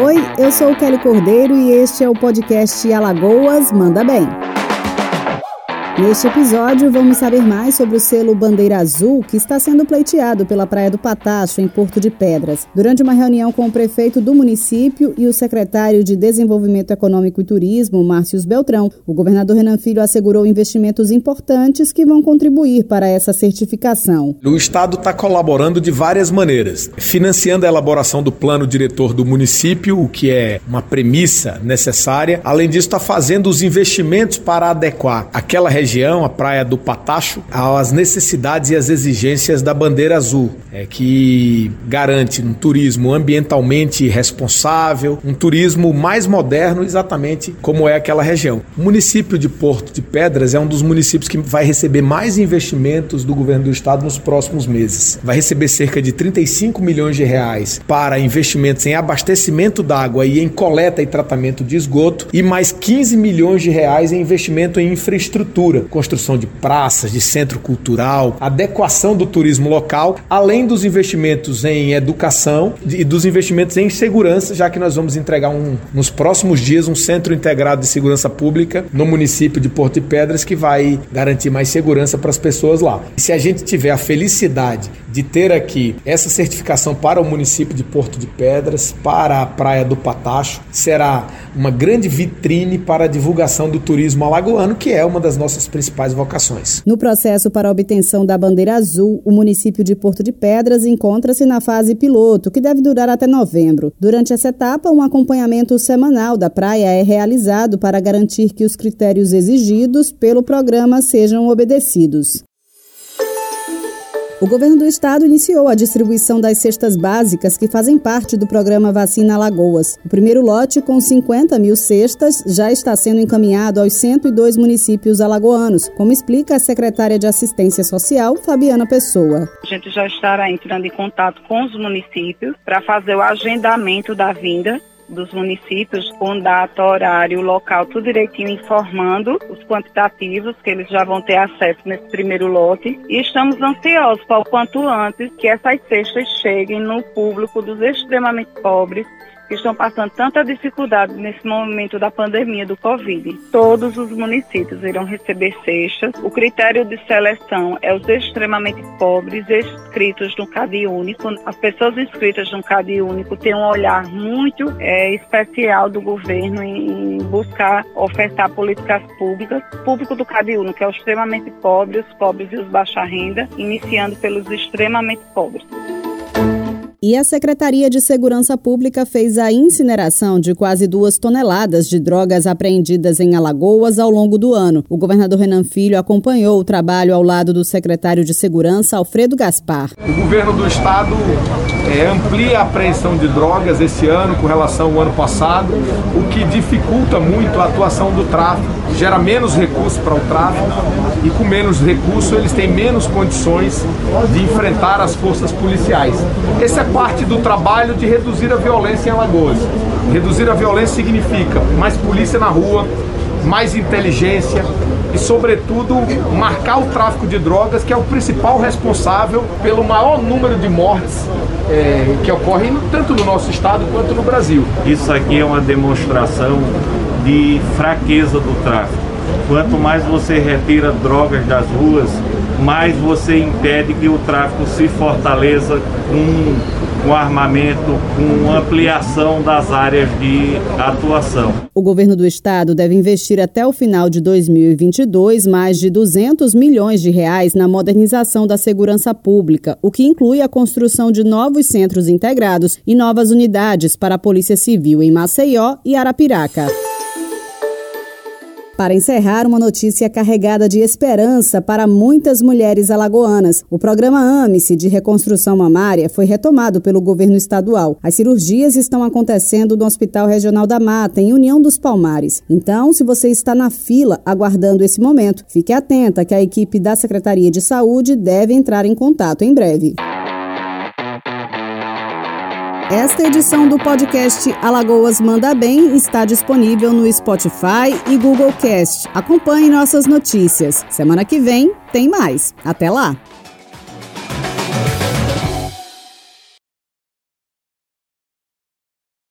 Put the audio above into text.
Oi, eu sou Kelly Cordeiro e este é o podcast Alagoas Manda Bem. Neste episódio, vamos saber mais sobre o selo Bandeira Azul, que está sendo pleiteado pela Praia do Patacho, em Porto de Pedras. Durante uma reunião com o prefeito do município e o secretário de Desenvolvimento Econômico e Turismo, Márcio Beltrão, o governador Renan Filho assegurou investimentos importantes que vão contribuir para essa certificação. O Estado está colaborando de várias maneiras, financiando a elaboração do plano diretor do município, o que é uma premissa necessária. Além disso, está fazendo os investimentos para adequar aquela região região, a praia do Patacho, às necessidades e às exigências da bandeira azul, é, que garante um turismo ambientalmente responsável, um turismo mais moderno, exatamente como é aquela região. O município de Porto de Pedras é um dos municípios que vai receber mais investimentos do governo do estado nos próximos meses. Vai receber cerca de 35 milhões de reais para investimentos em abastecimento d'água e em coleta e tratamento de esgoto e mais 15 milhões de reais em investimento em infraestrutura construção de praças, de centro cultural, adequação do turismo local, além dos investimentos em educação e dos investimentos em segurança, já que nós vamos entregar um, nos próximos dias um centro integrado de segurança pública no município de Porto de Pedras que vai garantir mais segurança para as pessoas lá. E se a gente tiver a felicidade de ter aqui essa certificação para o município de Porto de Pedras, para a Praia do Patacho, será uma grande vitrine para a divulgação do turismo alagoano, que é uma das nossas principais vocações. No processo para a obtenção da bandeira azul, o município de Porto de Pedras encontra-se na fase piloto, que deve durar até novembro. Durante essa etapa, um acompanhamento semanal da praia é realizado para garantir que os critérios exigidos pelo programa sejam obedecidos. O governo do estado iniciou a distribuição das cestas básicas que fazem parte do programa Vacina Alagoas. O primeiro lote, com 50 mil cestas, já está sendo encaminhado aos 102 municípios alagoanos, como explica a secretária de Assistência Social, Fabiana Pessoa. A gente já estará entrando em contato com os municípios para fazer o agendamento da vinda dos municípios com data, horário, local, tudo direitinho informando os quantitativos que eles já vão ter acesso nesse primeiro lote. E estamos ansiosos para o quanto antes que essas cestas cheguem no público dos extremamente pobres que estão passando tanta dificuldade nesse momento da pandemia do Covid. Todos os municípios irão receber cestas. O critério de seleção é os extremamente pobres inscritos no CAD único. As pessoas inscritas no CAD único têm um olhar muito é, especial do governo em buscar ofertar políticas públicas. Público do CAD único é o extremamente pobre, os pobres e os baixa renda, iniciando pelos extremamente pobres. E a Secretaria de Segurança Pública fez a incineração de quase duas toneladas de drogas apreendidas em Alagoas ao longo do ano. O governador Renan Filho acompanhou o trabalho ao lado do secretário de Segurança, Alfredo Gaspar. O governo do estado é, amplia a apreensão de drogas esse ano com relação ao ano passado, o que dificulta muito a atuação do tráfico, gera menos recursos para o tráfico e com menos recursos eles têm menos condições de enfrentar as forças policiais. Esse parte do trabalho de reduzir a violência em Alagoas. Reduzir a violência significa mais polícia na rua, mais inteligência e, sobretudo, marcar o tráfico de drogas, que é o principal responsável pelo maior número de mortes é, que ocorrem tanto no nosso estado quanto no Brasil. Isso aqui é uma demonstração de fraqueza do tráfico. Quanto mais você retira drogas das ruas, mais você impede que o tráfico se fortaleça com com armamento, com ampliação das áreas de atuação. O governo do estado deve investir até o final de 2022 mais de 200 milhões de reais na modernização da segurança pública, o que inclui a construção de novos centros integrados e novas unidades para a Polícia Civil em Maceió e Arapiraca. Para encerrar, uma notícia carregada de esperança para muitas mulheres alagoanas. O programa AME-se de reconstrução mamária foi retomado pelo governo estadual. As cirurgias estão acontecendo no Hospital Regional da Mata, em União dos Palmares. Então, se você está na fila aguardando esse momento, fique atenta que a equipe da Secretaria de Saúde deve entrar em contato em breve. Esta edição do podcast Alagoas Manda Bem está disponível no Spotify e Google Cast. Acompanhe nossas notícias. Semana que vem tem mais. Até lá!